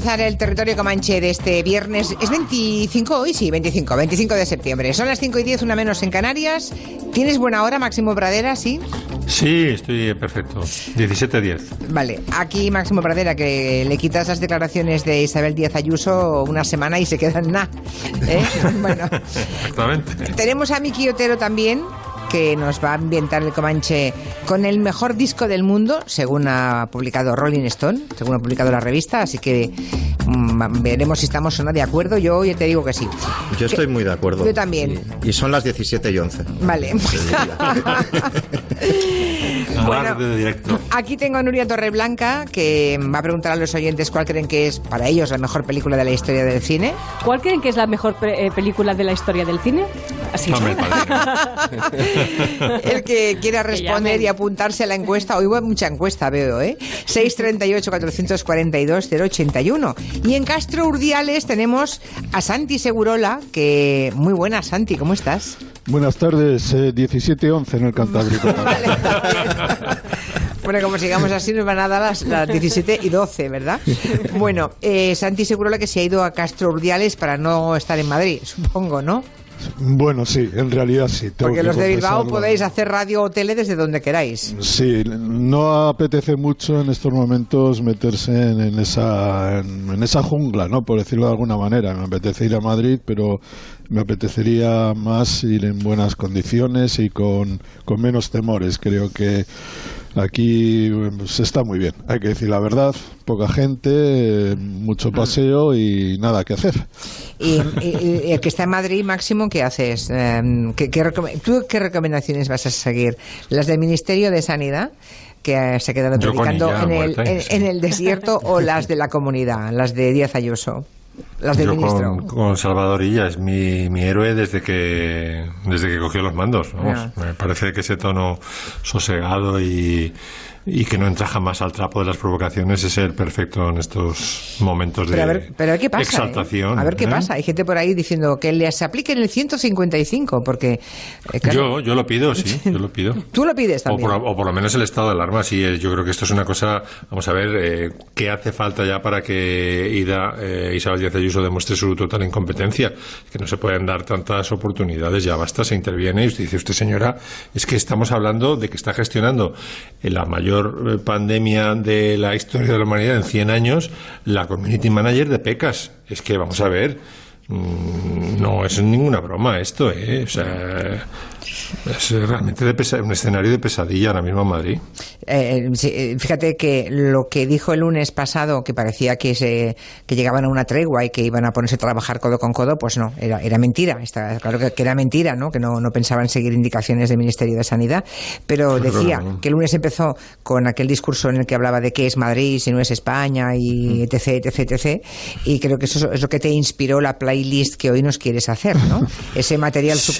Empezar el territorio comanche de este viernes. ¿Es 25 hoy? Sí, 25, 25 de septiembre. Son las 5 y 10, una menos en Canarias. ¿Tienes buena hora, Máximo Pradera? Sí. Sí, estoy perfecto. 17-10. Vale, aquí Máximo Pradera, que le quitas las declaraciones de Isabel Díaz Ayuso una semana y se quedan nada. ¿eh? Bueno, Exactamente. Tenemos a Miki Otero también, que nos va a ambientar el Comanche con el mejor disco del mundo, según ha publicado Rolling Stone, según ha publicado la revista, así que mm, veremos si estamos o no de acuerdo. Yo ya te digo que sí. Yo estoy muy de acuerdo. Yo también. Y, y son las 17 y 11. Vale. Bueno, de directo. Aquí tengo a Nuria Torreblanca, que va a preguntar a los oyentes cuál creen que es para ellos la mejor película de la historia del cine. ¿Cuál creen que es la mejor pe- eh, película de la historia del cine? Así. Hombre, el que quiera responder y apuntarse a la encuesta, hoy va mucha encuesta, veo, ¿eh? 638-442-081. Y en Castro Urdiales tenemos a Santi Segurola, que muy buena, Santi, ¿cómo estás? Buenas tardes, eh, 17-11 en el Cantábrico. Bueno, como sigamos así, nos van a dar las, las 17 y 12, ¿verdad? Bueno, eh, Santi Segurola que se ha ido a Castro Urdiales para no estar en Madrid, supongo, ¿no? bueno, sí, en realidad sí. Porque que los de Bilbao podéis hacer radio o tele desde donde queráis. Sí, no apetece mucho en estos momentos meterse en, en esa, en, en esa jungla, ¿no? Por decirlo de alguna manera. Me apetece ir a Madrid, pero me apetecería más ir en buenas condiciones y con, con menos temores. Creo que aquí pues, está muy bien, hay que decir la verdad. Poca gente, eh, mucho paseo y nada que hacer. Y, y- y el que está en Madrid, Máximo, ¿qué haces? Eh, ¿qué, ¿Tú qué recomendaciones vas a seguir? ¿Las del Ministerio de Sanidad? que eh, se ha quedado Yo con predicando en el, en, sí. en el desierto o las de la comunidad, las de Díaz Ayuso, las del Yo ministro. con, con Salvador Illa es mi, mi héroe desde que desde que cogió los mandos. vamos. Me parece que ese tono sosegado y, y que no entra jamás al trapo de las provocaciones es el perfecto en estos momentos de Pero a ver, pero a ver qué pasa. ¿eh? exaltación. A ver qué ¿eh? pasa. Hay gente por ahí diciendo que les apliquen el 155, porque. eh, claro, Yo, yo lo pido, sí, yo lo pido. Tú lo pides O también. por, o por lo menos el estado de alarma, sí. eh, Yo creo que esto es una cosa. Vamos a ver, eh, ¿qué hace falta ya para que Ida, eh, Isabel Díaz Ayuso demuestre su total incompetencia? Que no se pueden dar tantas oportunidades, ya basta, se interviene y usted dice, usted señora, es que estamos hablando de que está gestionando la mayor eh, pandemia de la historia de la humanidad en 100 años, la community manager de PECAS. Es que, vamos a ver. mm, No es ninguna broma esto, ¿eh? O sea, es realmente de pesa- un escenario de pesadilla ahora mismo en Madrid. Eh, sí, eh, fíjate que lo que dijo el lunes pasado, que parecía que, se, que llegaban a una tregua y que iban a ponerse a trabajar codo con codo, pues no, era, era mentira. Está claro que, que era mentira, ¿no? Que no, no pensaban seguir indicaciones del Ministerio de Sanidad. Pero decía no. que el lunes empezó con aquel discurso en el que hablaba de qué es Madrid, si no es España, y etc, etc, etc. Y creo que eso es lo que te inspiró la playlist que hoy nos quieres hacer, ¿no? Ese material Sí.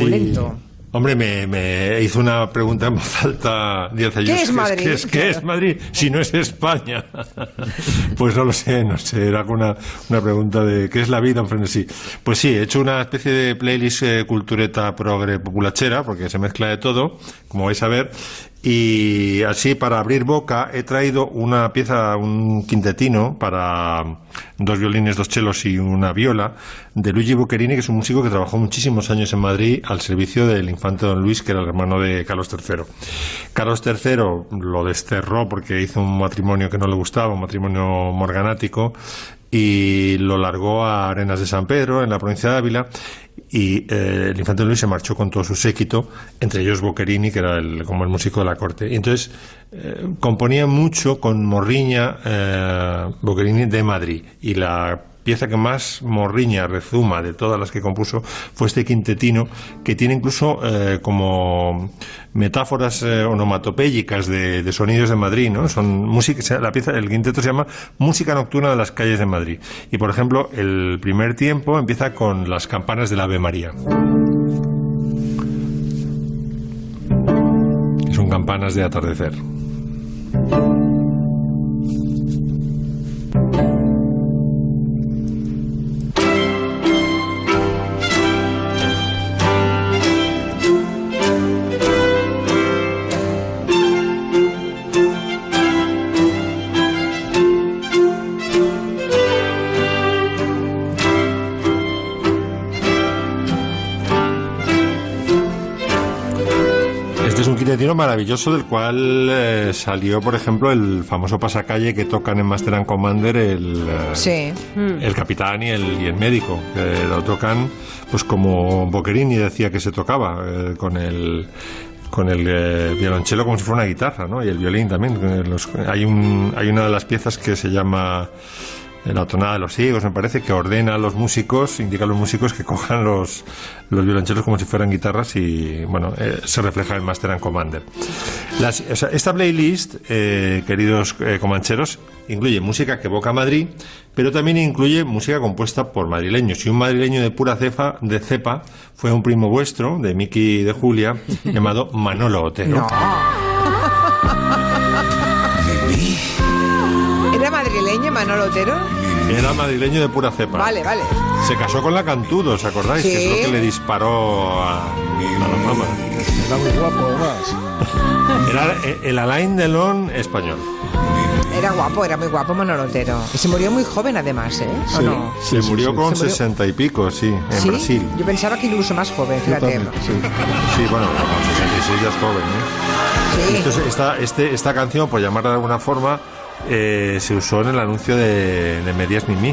Hombre, me, me hizo una pregunta en voz alta Díaz Ayuso. ¿Qué es Madrid? ¿Qué es, qué es Madrid si no es España? pues no lo sé, no sé. Era una, una pregunta de ¿qué es la vida en frenesí? Pues sí, he hecho una especie de playlist eh, cultureta progre populachera, porque se mezcla de todo, como vais a ver. Y así, para abrir boca, he traído una pieza, un quintetino para dos violines, dos chelos y una viola de Luigi Boccherini, que es un músico que trabajó muchísimos años en Madrid al servicio del infante Don Luis, que era el hermano de Carlos III. Carlos III lo desterró porque hizo un matrimonio que no le gustaba, un matrimonio morganático, y lo largó a Arenas de San Pedro, en la provincia de Ávila, y eh, el infante Luis se marchó con todo su séquito, entre ellos Boccherini, que era el, como el músico de la corte. Y entonces eh, componía mucho con Morriña eh, Boccherini de Madrid. Y la pieza que más morriña rezuma de todas las que compuso fue este quintetino que tiene incluso eh, como metáforas eh, de, de sonidos de Madrid, ¿no? Son música, la pieza, el quinteto se llama Música nocturna de las calles de Madrid. Y por ejemplo, el primer tiempo empieza con las campanas del Ave María. Son campanas de atardecer. Maravilloso del cual eh, salió, por ejemplo, el famoso pasacalle que tocan en Master and Commander el, eh, Sí. el capitán y el, y el médico. que lo tocan, pues como Boccherini decía que se tocaba, eh, con el con el eh, violonchelo como si fuera una guitarra, ¿no? Y el violín también. los- hay, un, hay una de las piezas que se llama eh, la tonada de los ciegos, me parece, que ordena a los músicos, indica a los músicos que cojan los, los violonchelos como si fueran guitarras y, bueno, eh, se refleja en Master and Commander. Las- o sea, esta playlist, eh, queridos eh, comancheros, incluye música que evoca Madrid, pero también incluye música compuesta por madrileños. Y un madrileño de pura cepa, de cepa fue un primo vuestro, de Miki y de Julia, llamado Manolo Otero. No. Manolo Otero? Era madrileño de pura cepa. Vale, vale. Se casó con la Cantudo, ¿os acordáis? Sí. Que es lo que le disparó a, a la fama. Era muy guapo, además. Era el- Alain Delon español. Era guapo, era muy guapo Manolo Otero. Y se murió muy joven además, ¿eh? ¿O Sí. no? Se sí, murió sí. con sesenta y pico, sí, en ¿Sí? Brasil. Yo pensaba que incluso más joven, fíjate. también, sí. Sí, bueno, con 66 ya es joven, ¿eh? Sí. Entonces, esta, este, esta canción, por llamarla de alguna forma, eh, se usó en el anuncio de, de Medias Mimi.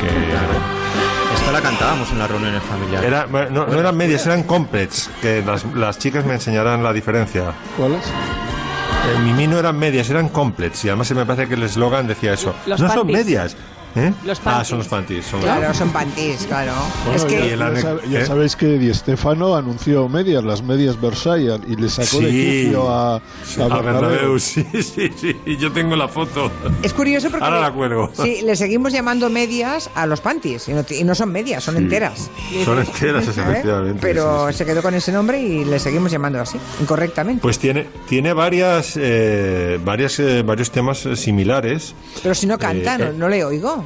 Que Esta la cantábamos en las reuniones familiares. era, bueno, no, no eran medias, eran complets. Que las, las chicas me enseñarán la diferencia. ¿Cuál es? Eh, Mimi no eran medias, eran complets. Y además se me parece que el eslogan decía eso. Los no son medias. ¿Eh? Los Ah, son los panties. Son Claro, son panties, claro. Bueno, es ya, que Y el ya ane- sab- ya ¿eh? sabéis que Di Stefano anunció medias, las medias Versailles, y le sacó de Sí. quicio a, a A Bernabéu. Bernabéu, sí, sí, sí. Y yo tengo la foto. es curioso porque Ahora le- la cuelgo. Sí, le seguimos llamando medias a los panties y no, y no son medias, son enteras. Son enteras, ¿eh? efectivamente. Pero sí, sí. se quedó con ese nombre y le seguimos llamando así, incorrectamente. Pues tiene, tiene varias, eh, varias, eh, varios temas similares. Pero si no canta, no, no le oigo.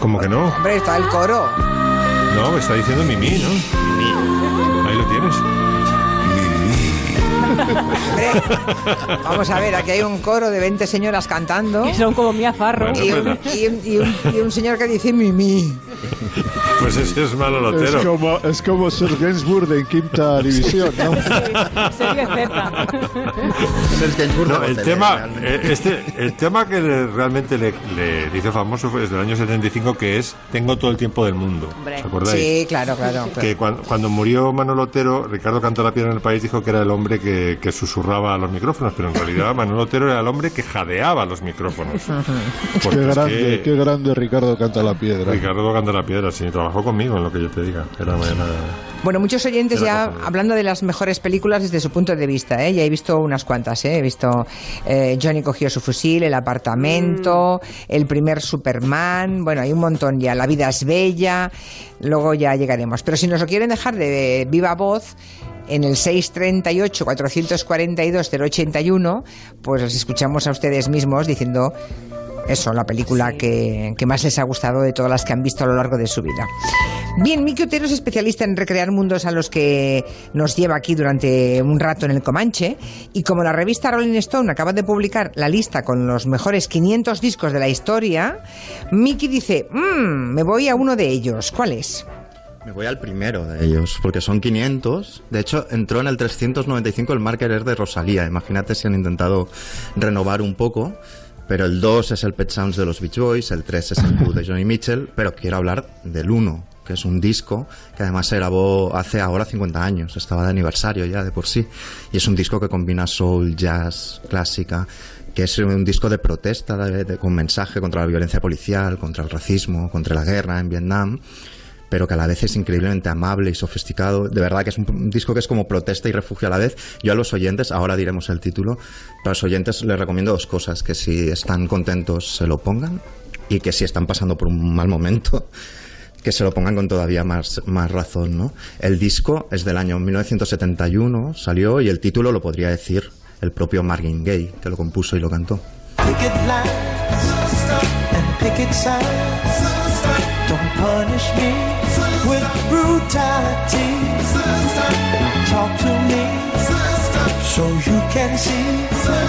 Como que no. Hombre, está el coro. No, me está diciendo Mimi, ¿no? Mimi. Ahí lo tienes. Hombre, vamos a ver, aquí hay un coro de 20 señoras cantando Que son como Mia Farro. Bueno. y un, y un- y un- y un señor que dice Mimi. Pues ese es malo Es lotero. como, es como Sir Gainsbourg en quinta división, ¿no? Es No, el tema, eh, este, el tema que le- realmente le, le hizo famoso fue desde el año 75, que es Tengo todo el tiempo del mundo. ¿Os acordáis? Sí, claro, claro. Que cuando, cuando murió Manolo Otero, Ricardo Canta la Piedra en el país dijo que era el hombre que, que susurraba a los micrófonos, pero en realidad Manolo Otero era el hombre que jadeaba los micrófonos. Qué es grande, que qué grande Ricardo canta la piedra. Ricardo Canta la Piedra, sí, trabajó conmigo en lo que yo te diga. Era, era- Bueno, muchos oyentes Era ya hablando de las mejores películas desde su punto de vista, ¿eh? Ya he visto unas cuantas, ¿eh? He visto eh, Johnny cogió su fusil, El apartamento, El primer Superman, bueno, hay un montón ya, La vida es bella, luego ya llegaremos. Pero si nos lo quieren dejar de viva voz, en el 638-442-081, pues los escuchamos a ustedes mismos diciendo eso, la película que, que más les ha gustado de todas las que han visto a lo largo de su vida. Bien, Miki Otero es especialista en recrear mundos a los que nos lleva aquí durante un rato en el Comanche y como la revista Rolling Stone acaba de publicar la lista con los mejores 500 discos de la historia, Miki dice, "Mm, me voy a uno de ellos. ¿Cuál es? Me voy al primero de ellos, porque son 500. De hecho, entró en el 395 el Marker de Rosalía. Imagínate si han intentado renovar un poco. Pero el 2 es el Pet Sounds de los Beach Boys, el 3 es el Blue de Johnny Mitchell, pero quiero hablar del 1, que es un disco que además se grabó hace ahora 50 años, estaba de aniversario ya de por sí. Y es un disco que combina soul, jazz, clásica, que es un disco de protesta de- con mensaje contra la violencia policial, contra el racismo, contra la guerra en Vietnam pero que a la vez es increíblemente amable y sofisticado. De verdad que es un, disco que es como protesta y refugio a la vez. Yo a los oyentes, ahora diremos el título, pero a los oyentes les recomiendo dos cosas, que si están contentos se lo pongan y que si están pasando por un mal momento que se lo pongan con todavía más, más razón, ¿no? El disco es del año 1971, salió y el título lo podría decir el propio Marvin Gaye, que lo compuso y lo cantó. picket and picket. Punish me with brutality. Talk to me so you can see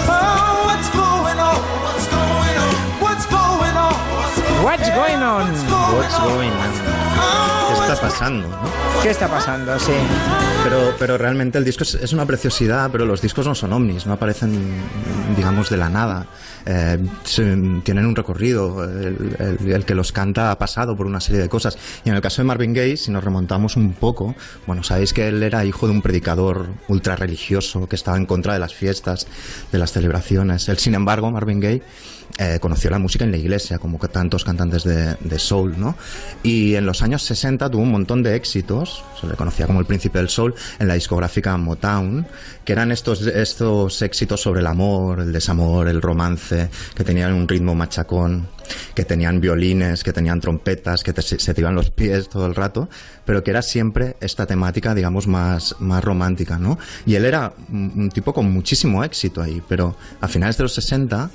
oh, what's going on. What's going on? What's going on? Es está pasando? ¿no? ¿Qué está pasando? Sí. Pero, pero realmente el disco es, es una preciosidad, pero los discos no son ovnis, no aparecen, digamos, de la nada. Eh, se- tienen un recorrido, el, el- el que los canta ha pasado por una serie de cosas. Y en el caso de Marvin Gaye, si nos remontamos un poco, bueno, sabéis que él era hijo de un predicador ultra religioso que estaba en contra de las fiestas, de las celebraciones. Él, sin embargo, Marvin Gaye, eh, conoció la música en la iglesia, como que tantos cantantes de, de soul, ¿no? Y en los años 60 tuvo un montón de éxitos, se le conocía como el príncipe del soul, en la discográfica Motown, que eran estos, estos éxitos sobre el amor, el desamor, el romance, que tenían un ritmo machacón, que tenían violines, que tenían trompetas, que te- se te iban los pies todo el rato, pero que era siempre esta temática, digamos, más, más romántica, ¿no? Y él era un, tipo con muchísimo éxito ahí, pero a finales de los 60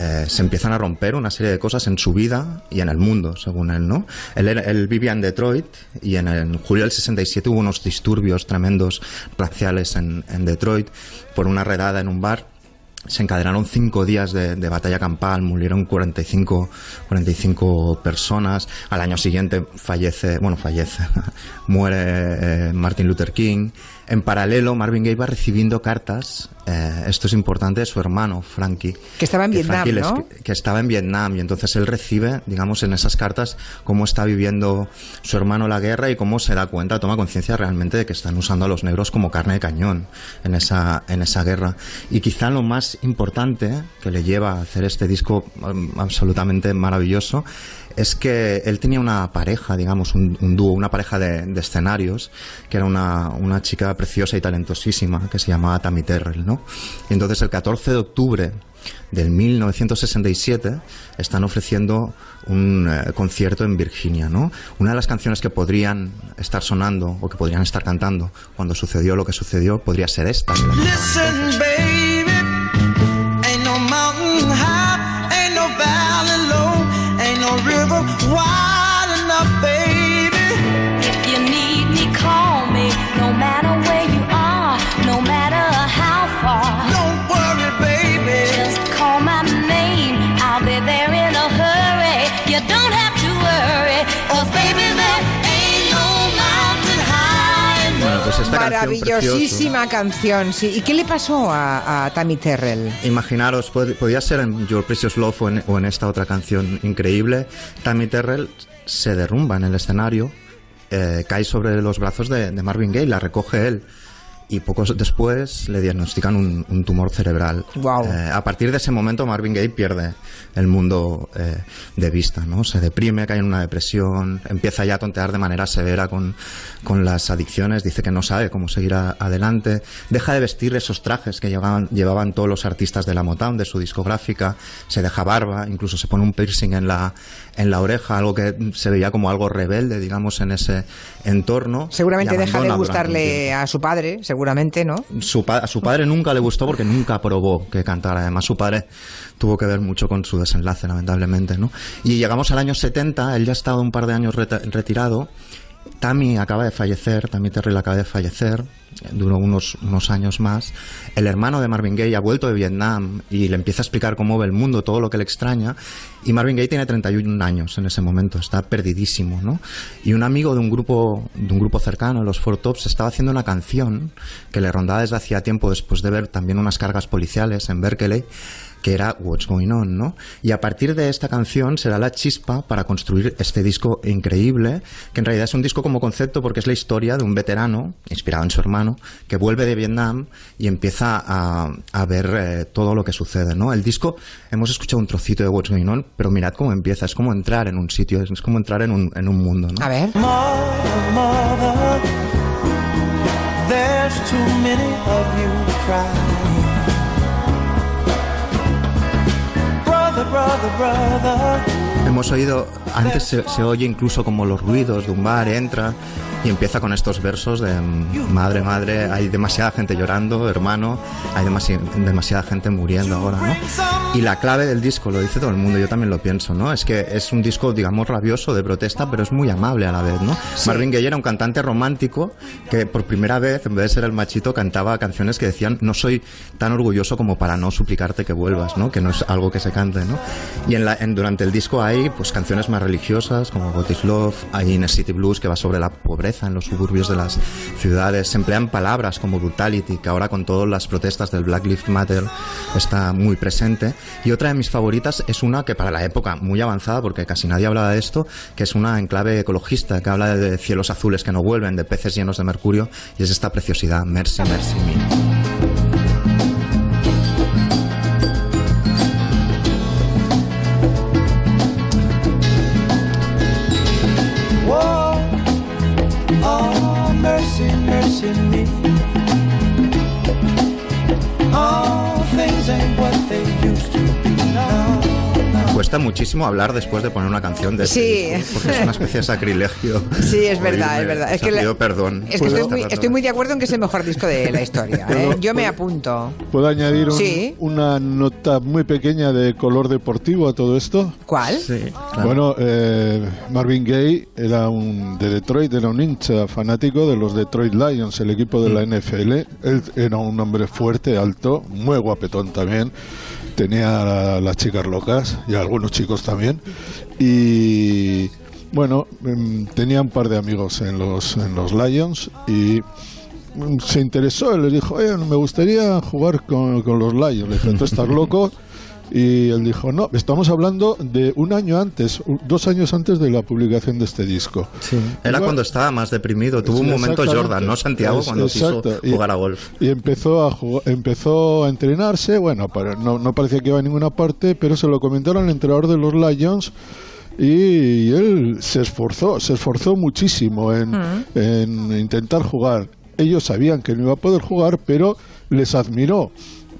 eh, se empiezan a romper una serie de cosas en su vida y en el mundo, según él, ¿no? Él, él vivía en Detroit y en, julio del 67 hubo unos disturbios tremendos raciales en, Detroit por una redada en un bar. Se encadenaron cinco días de, de batalla campal, murieron 45, 45 personas. Al año siguiente fallece, bueno, fallece, muere eh, Martin Luther King. En paralelo, Marvin Gaye va recibiendo cartas, eh, esto es importante, de su hermano, Frankie. Que estaba en Vietnam, ¿no? que estaba en Vietnam y entonces él recibe, digamos, en esas cartas cómo está viviendo su hermano la guerra y cómo se da cuenta, toma conciencia realmente de que están usando a los negros como carne de cañón en esa, en esa guerra. Y quizá lo más importante que le lleva a hacer este disco um, absolutamente maravilloso es que él tenía una pareja, digamos, un, dúo, una pareja de, de escenarios, que era una, una chica preciosa y talentosísima, que se llamaba Tammy Terrell, ¿no? Y entonces el 14 de octubre del 1967 están ofreciendo un eh, concierto en Virginia, ¿no? Una de las canciones que podrían estar sonando o que podrían estar cantando cuando sucedió lo que sucedió podría ser esta. que la esta. Maravillosísima canción, sí. ¿Y qué le pasó a, a Tammy Terrell? Imaginaros, pod- podía ser en Your Precious Love o en, o en esta otra canción increíble. Tammy Terrell se derrumba en el escenario, eh, cae sobre los brazos de, de Marvin Gaye, la recoge él. Y pocos después le diagnostican un, un tumor cerebral. Guau. Eh, a partir de ese momento Marvin Gaye pierde el mundo eh, de vista, ¿no? Se deprime, cae en una depresión, empieza ya a tontear de manera severa con, con las adicciones, dice que no sabe cómo seguir a- adelante, deja de vestir esos trajes que llevaban, llevaban todos los artistas de la Motown, de su discográfica, se deja barba, incluso se pone un piercing en la, en la oreja, algo que se veía como algo rebelde, digamos, en ese entorno. Seguramente deja de gustarle a su padre, seguramente, ¿no? Su pa- a su padre nunca le gustó porque nunca probó que cantara. Además, su padre tuvo que ver mucho con su desenlace, lamentablemente, ¿no? Y llegamos al año 70, él ya ha estado un par de años retirado. Tammy acaba de fallecer, Tammy Terrell acaba de fallecer, duró unos, unos años más. El hermano de Marvin Gaye ha vuelto de Vietnam y le empieza a explicar cómo ve el mundo, todo lo que le extraña. Y Marvin Gaye tiene 31 años en ese momento, está perdidísimo, ¿no? Y un amigo de un grupo, de un grupo cercano, los Four Tops, estaba haciendo una canción que le rondaba desde hacía tiempo después de ver también unas cargas policiales en Berkeley que era What's Going On, ¿no? Y a partir de esta canción será la chispa para construir este disco increíble, que en realidad es un disco como concepto porque es la historia de un veterano, inspirado en su hermano, que vuelve de Vietnam y empieza a, a ver eh, todo lo que sucede, ¿no? El disco, hemos escuchado un trocito de What's Going On, pero mirad cómo empieza, es como entrar en un sitio, es como entrar en un, en un mundo, ¿no? A ver. Mother, mother, there's too many of you crying. Brother, brother, brother, Hemos oído, antes se, se oye incluso como los ruidos de un bar, entra y empieza con estos versos de mm, madre, madre, hay demasiada gente llorando, hermano, hay demasi- demasiada gente muriendo ahora, ¿no? Y la clave del disco, lo dice todo el mundo, yo también lo pienso, ¿no? Es que es un disco, digamos, rabioso, de protesta, pero es muy amable a la vez, ¿no? Marvin Gaye era un cantante romántico que por primera vez, en vez de ser el machito, cantaba canciones que decían, no soy tan orgulloso como para no suplicarte que vuelvas, ¿no? Que no es algo que se cante, ¿no? Y en la, en- durante el disco hay, pues, canciones más religiosas, como What is Love, hay Inner City Blues, que va sobre la pobreza en los suburbios de las ciudades. Se emplean palabras como brutality, que ahora con todas las protestas del Black Lives Matter está muy presente. Y otra de mis favoritas es una que para la época muy avanzada, porque casi nadie hablaba de esto, que es una en clave ecologista, que habla de cielos azules que no vuelven, de peces llenos de mercurio, y es esta preciosidad, Mercy, Mercy Me. Muchísimo hablar después de poner una canción de este Sí. disco, porque es una especie de sacrilegio. Sí, es verdad, es verdad. Es que la- pido perdón. Es que estoy muy, estoy muy de acuerdo en que es el mejor disco de la historia. ¿eh? Yo me apunto. ¿Puedo añadir un- Sí. una nota muy pequeña de color deportivo a todo esto? ¿Cuál? Sí, claro. Bueno, eh, Marvin Gaye era un de Detroit, era un hincha fanático de los Detroit Lions, el equipo de la Mm. NFL. Él era un hombre fuerte, alto, muy guapetón también. Tenía a las chicas locas y a algunos chicos también. Y bueno, em, tenía un par de amigos en los, en los Lions y mm, se interesó, él le dijo, oye, me gustaría jugar con, con los Lions. Le dije, ¿tú estás loco? Y él dijo, no, estamos hablando de un año antes, dos años antes de la publicación de este disco. Sí. Era cuando estaba más deprimido. Tuvo un momento. Jordan, ¿no, Santiago? Cuando exacto. quiso Y- jugar a golf. Y empezó a jugar- empezó a entrenarse, bueno, para- no, no parecía que iba a ninguna parte, pero se lo comentaron al entrenador de los Lions y él se esforzó, se esforzó muchísimo en, en intentar jugar. Ellos sabían que no iba a poder jugar, pero les admiró.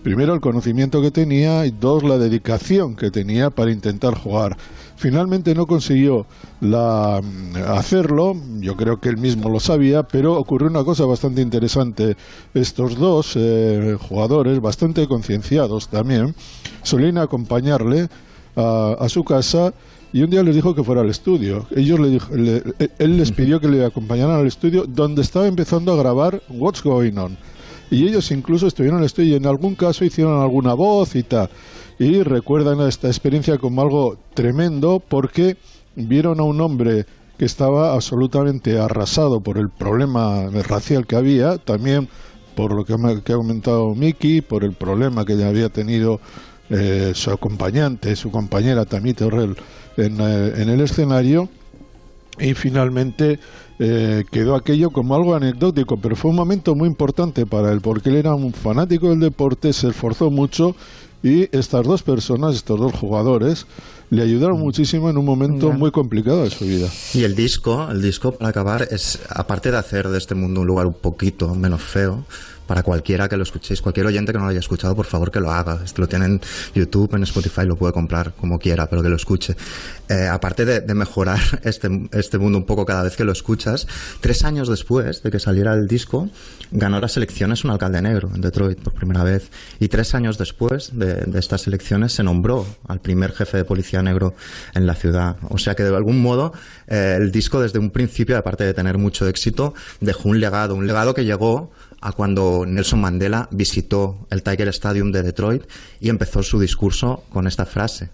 Primero el conocimiento que tenía y dos la dedicación que tenía para intentar jugar. Finalmente no consiguió la, mm, hacerlo, yo creo que él mismo lo sabía, pero ocurrió una cosa bastante interesante. Estos dos eh, jugadores, bastante concienciados también, solían acompañarle a, a su casa y un día les dijo que fuera al estudio. Ellos le dijo- le- él les pidió que le acompañaran al estudio donde estaba empezando a grabar What's Going On. Y ellos incluso estuvieron en el estudio y en algún caso hicieron alguna voz y tal. Y recuerdan esta experiencia como algo tremendo porque vieron a un hombre que estaba absolutamente arrasado por el problema racial que había, también por lo que, ha comentado Miki, por el problema que ya había tenido eh, su acompañante, su compañera Tammy Terrell en, eh, en el escenario y finalmente eh, quedó aquello como algo anecdótico, pero fue un momento muy importante para él, porque él era un fanático del deporte, se esforzó mucho y estas dos personas, estos dos jugadores, le ayudaron muchísimo en un momento muy complicado de su vida. Y el disco, el disco para acabar es, aparte de hacer de este mundo un lugar un poquito menos feo, para cualquiera que lo escuchéis, cualquier oyente que no lo haya escuchado, por favor que lo haga. Esto lo tiene en YouTube, en Spotify, lo puede comprar como quiera, pero que lo escuche. Eh, aparte de, mejorar este, este mundo un poco cada vez que lo escuchas, tres años después de que saliera el disco, ganó las elecciones un alcalde negro en Detroit por primera vez. Y tres años después de, de estas elecciones se nombró al primer jefe de policía negro en la ciudad. O sea que de algún modo eh, el disco desde un principio, aparte de tener mucho éxito, dejó un legado, un legado que llegó a cuando Nelson Mandela visitó el Tiger Stadium de Detroit y empezó su discurso con esta frase.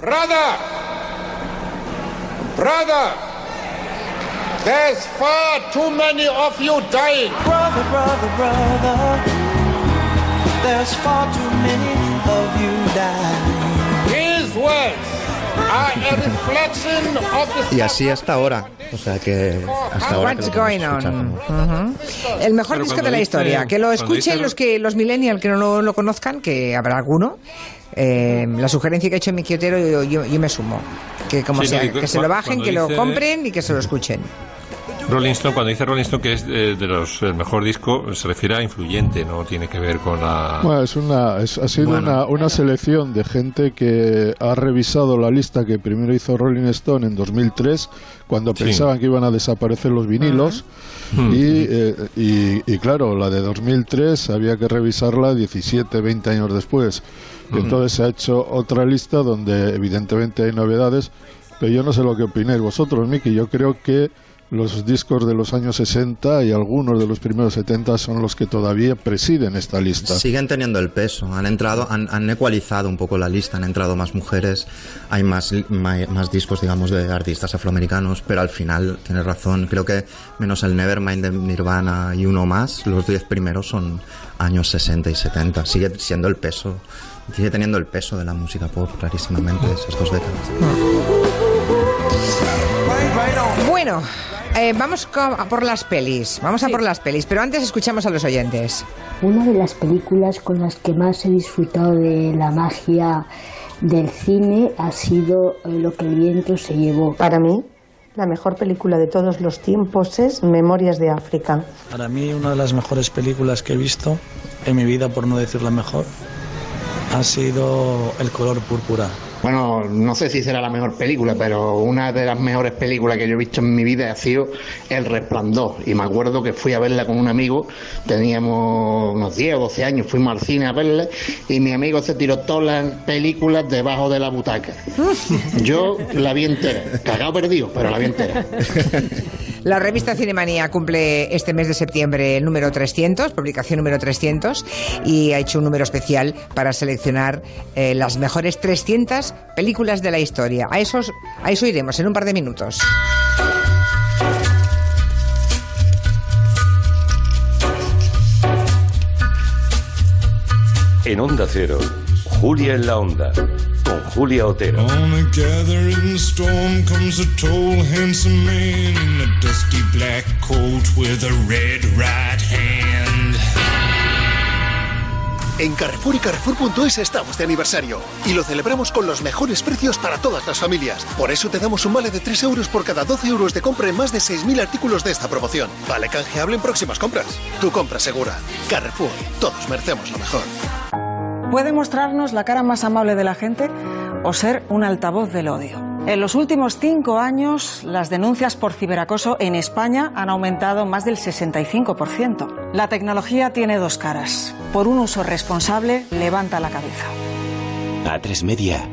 Brother, brother, there's far too many of you dying. Brother, brother, brother, there's far too many Y así hasta ahora. O sea que hasta ahora. What's going on? El mejor Pero disco de la dice- historia. Que lo escuchen los que los millennials que no lo, lo conozcan, que habrá alguno. Eh, la sugerencia que ha hecho Miki Otero, yo, yo- yo me sumo. Que como Sí, sea, que se lo bajen, que lo compren y que se lo escuchen. Rolling Stone, cuando dice Rolling Stone que es eh, de los el mejor disco, se refiere a influyente, no tiene que ver con la. Bueno, es una, es- ha sido Bueno. una, una selección de gente que ha revisado la lista que primero hizo Rolling Stone en 2003, cuando Sí. pensaban que iban a desaparecer los vinilos. y, eh, y, y claro, la de 2003 había que revisarla 17, 20 años después. Entonces se ha hecho otra lista donde evidentemente hay novedades, pero yo no sé lo que opináis vosotros, Miki. Yo creo que los discos de los años 60 y algunos de los primeros 70 son los que todavía presiden esta lista. Siguen teniendo el peso, han entrado, han, han ecualizado un poco la lista, han entrado más mujeres, hay más, ma- más discos, digamos, de artistas afroamericanos, pero al final, tienes razón, creo que menos el Nevermind de Nirvana y uno más, los 10 primeros son años 60 y 70, sigue siendo el peso, sigue teniendo el peso de la música pop, clarísimamente, de esas dos décadas. Bueno, eh, vamos a por las pelis. Vamos a por las pelis, pero antes escuchamos a los oyentes. Una de las películas con las que más he disfrutado de la magia del cine ha sido eh, Lo que el viento se llevó. Para mí, la mejor película de todos los tiempos es Memorias de África. Para mí, una de las mejores películas que he visto en mi vida, por no decir la mejor, ha sido El color púrpura. Bueno, no sé si será la mejor película, pero una de las mejores películas que yo he visto en mi vida ha sido El Resplandor. Y me acuerdo que fui a verla con un amigo, teníamos unos 10 o 12 años, fuimos al cine a verla y mi amigo se tiró todas las películas debajo de la butaca. Yo la vi entera, cagado perdido, pero la vi entera. La revista Cinemanía cumple este mes de septiembre el número 300, publicación número 300, y ha hecho un número especial para seleccionar eh, las mejores 300 películas de la historia. A, esos, a eso iremos en un par de minutos. En Onda Cero, Julia en la Onda, con Julia Otero. On a gathering storm comes a tall, handsome man in a dusty black coat with a red right hand. En Carrefour y Carrefour.es estamos de aniversario y lo celebramos con los mejores precios para todas las familias. Por eso te damos un vale de 3 euros por cada 12 euros de compra en más de 6.000 artículos de esta promoción. Vale canjeable en próximas compras. Tu compra segura. Carrefour. Todos merecemos lo mejor. Puede mostrarnos la cara más amable de la gente o ser un altavoz del odio. En los últimos cinco años, las denuncias por ciberacoso en España han aumentado más del 65%. La tecnología tiene dos caras. Por un uso responsable, levanta la cabeza. A3 Media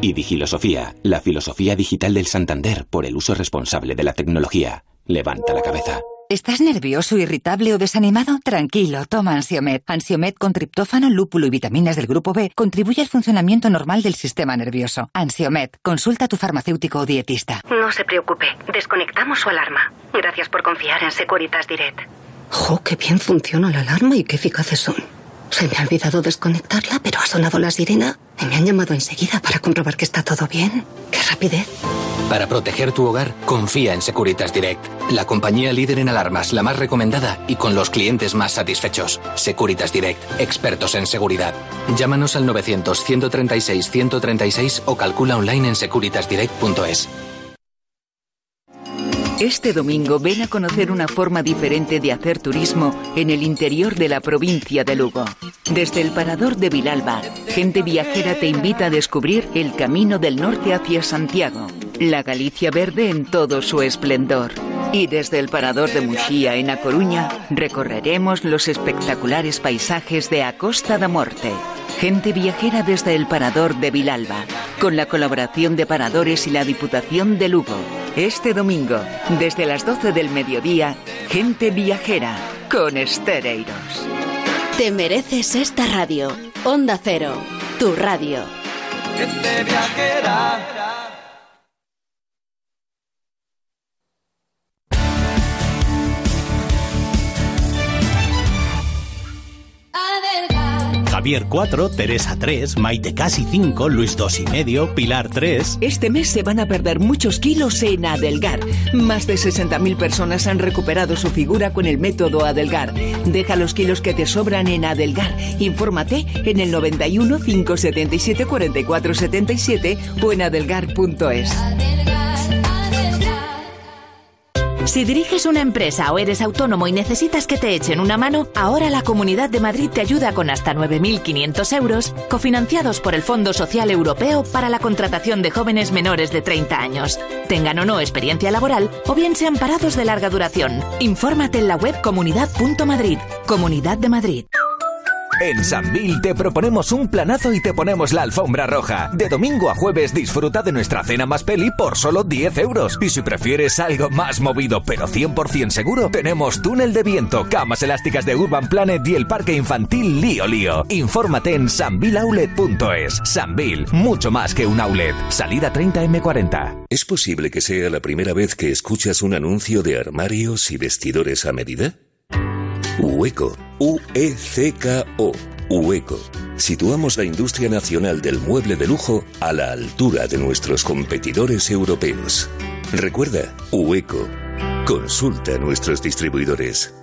y Digilosofía, la filosofía digital del Santander por el uso responsable de la tecnología. Levanta la cabeza. ¿Estás nervioso, irritable o desanimado? Tranquilo, toma Ansiomed. Ansiomed con triptófano, lúpulo y vitaminas del grupo B contribuye al funcionamiento normal del sistema nervioso. Ansiomed, consulta a tu farmacéutico o dietista. No se preocupe, desconectamos su alarma. Gracias por confiar en Securitas Direct. ¡Jo, qué bien funciona la alarma y qué eficaces son! Se me ha olvidado desconectarla, pero ha sonado la sirena me han llamado enseguida para comprobar que está todo bien. ¡Qué rapidez! Para proteger tu hogar, confía en Securitas Direct, la compañía líder en alarmas, la más recomendada y con los clientes más satisfechos. Securitas Direct, expertos en seguridad. Llámanos al 900-136-136 o calcula online en securitasdirect.es. Este domingo ven a conocer una forma diferente de hacer turismo en el interior de la provincia de Lugo. Desde el parador de Vilalba, Gente Viajera te invita a descubrir el camino del norte hacia Santiago, la Galicia verde en todo su esplendor. Y desde el parador de Muxía en A Coruña recorreremos los espectaculares paisajes de A Costa da Morte. Gente viajera desde el parador de Vilalba, con la colaboración de paradores y la Diputación de Lugo. Este domingo, desde las 12 del mediodía, Gente viajera con Estereiros. Te mereces esta radio. Onda Cero, tu radio. Gente viajera. Javier 4, Teresa 3, Maite casi 5, Luis 2 y medio, Pilar 3. Este mes se van a perder muchos kilos en Adelgar. Más de 60.000 personas han recuperado su figura con el método Adelgar. Deja los kilos que te sobran en Adelgar. Infórmate en el 91 577 44 77 o en adelgar.es. Si diriges una empresa o eres autónomo y necesitas que te echen una mano, ahora la Comunidad de Madrid te ayuda con hasta 9.500 euros, cofinanciados por el Fondo Social Europeo para la contratación de jóvenes menores de 30 años. Tengan o no experiencia laboral o bien sean parados de larga duración. Infórmate en la web comunidad.madrid. Comunidad de Madrid. En Sambil te proponemos un planazo y te ponemos la alfombra roja. De domingo a jueves disfruta de nuestra cena más peli por solo 10 euros. Y si prefieres algo más movido pero 100% seguro, tenemos túnel de viento, camas elásticas de Urban Planet y el parque infantil Lío Lío. Infórmate en sambiloulet.es. Sambil, mucho más que un outlet. Salida 30M40. ¿Es posible que sea la primera vez que escuchas un anuncio de armarios y vestidores a medida? Ueco, U-E-C-K-O, Ueco. Situamos la industria nacional del mueble de lujo a la altura de nuestros competidores europeos. Recuerda, Ueco. Consulta a nuestros distribuidores.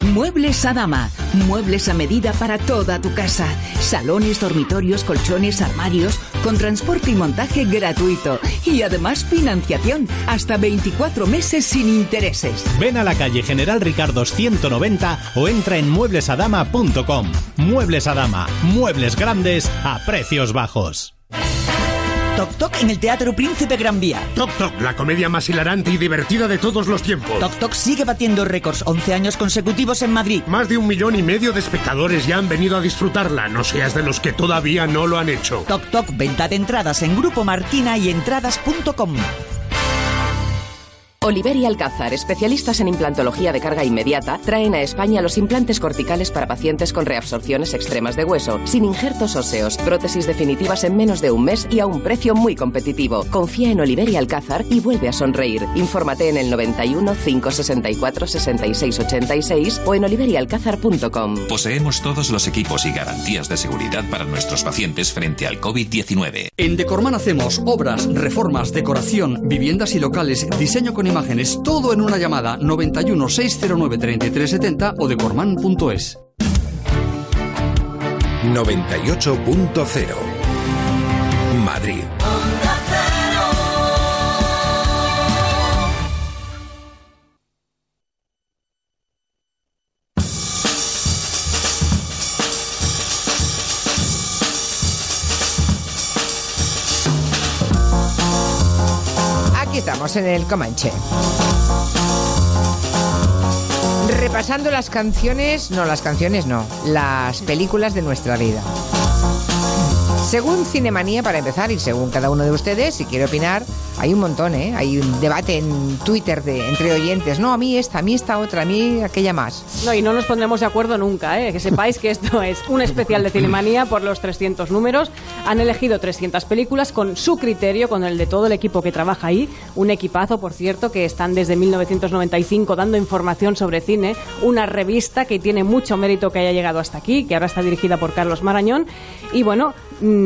Muebles Adama. Muebles a medida para toda tu casa. Salones, dormitorios, colchones, armarios, con transporte y montaje gratuito. Y además financiación hasta 24 meses sin intereses. Ven a la calle General Ricardo 190 o entra en mueblesadama.com. Muebles Adama. Muebles grandes a precios bajos. Toc Toc en el Teatro Príncipe Gran Vía. Toc Toc, la comedia más hilarante y divertida de todos los tiempos. Toc Toc sigue batiendo récords 11 años consecutivos en Madrid. Más de un millón y medio de espectadores ya han venido a disfrutarla. No seas de los que todavía no lo han hecho. Toc Toc, venta de entradas en Grupo Martina y entradas.com. Oliver y Alcázar, especialistas en implantología de carga inmediata, traen a España los implantes corticales para pacientes con reabsorciones extremas de hueso, sin injertos óseos, prótesis definitivas en menos de un mes y a un precio muy competitivo. Confía en Oliver y Alcázar y vuelve a sonreír. Infórmate en el 91 564 66 86 o en oliverialcázar.com. Poseemos todos los equipos y garantías de seguridad para nuestros pacientes frente al COVID-19. En Decorman hacemos obras, reformas, decoración, viviendas y locales, diseño con imágenes, todo en una llamada 91 609 3370 o decorman.es. 98.0 Madrid. En el Comanche. Repasando las canciones, no, las canciones no, las películas de nuestra vida. Según Cinemanía, para empezar, y según cada uno de ustedes, si quiere opinar, hay un montón, ¿eh? Hay un debate en Twitter de, entre oyentes. No, a mí esta, a mí esta otra, a mí aquella más. No, y no nos pondremos de acuerdo nunca, ¿eh? que sepáis que esto es un especial de Cinemanía por los 300 números. Han elegido 300 películas con su criterio, con el de todo el equipo que trabaja ahí. Un equipazo, por cierto, que están desde 1995 dando información sobre cine. Una revista que tiene mucho mérito que haya llegado hasta aquí, que ahora está dirigida por Carlos Marañón. Y bueno,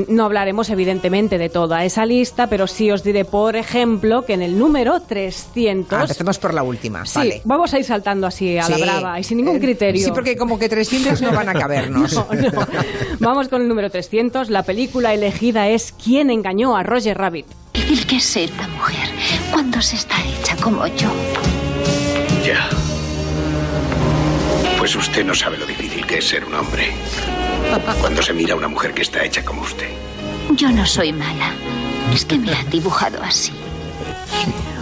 no hablaremos evidentemente de toda esa lista, pero sí os diré, por ejemplo, que en el número 300... Ah, empecemos por la última, Sí, vale. vamos a ir saltando así a la brava y sin ningún Eh, criterio. Sí, porque como que 300 no van a cabernos. No, no. Vamos con el número 300. La película elegida es ¿Quién engañó a Roger Rabbit? Difícil que es ser una mujer cuando se está hecha como yo. Ya. Pues usted no sabe lo difícil que es ser un hombre. Cuando se mira a una mujer que está hecha como usted. Yo no soy mala. Es que me han dibujado así.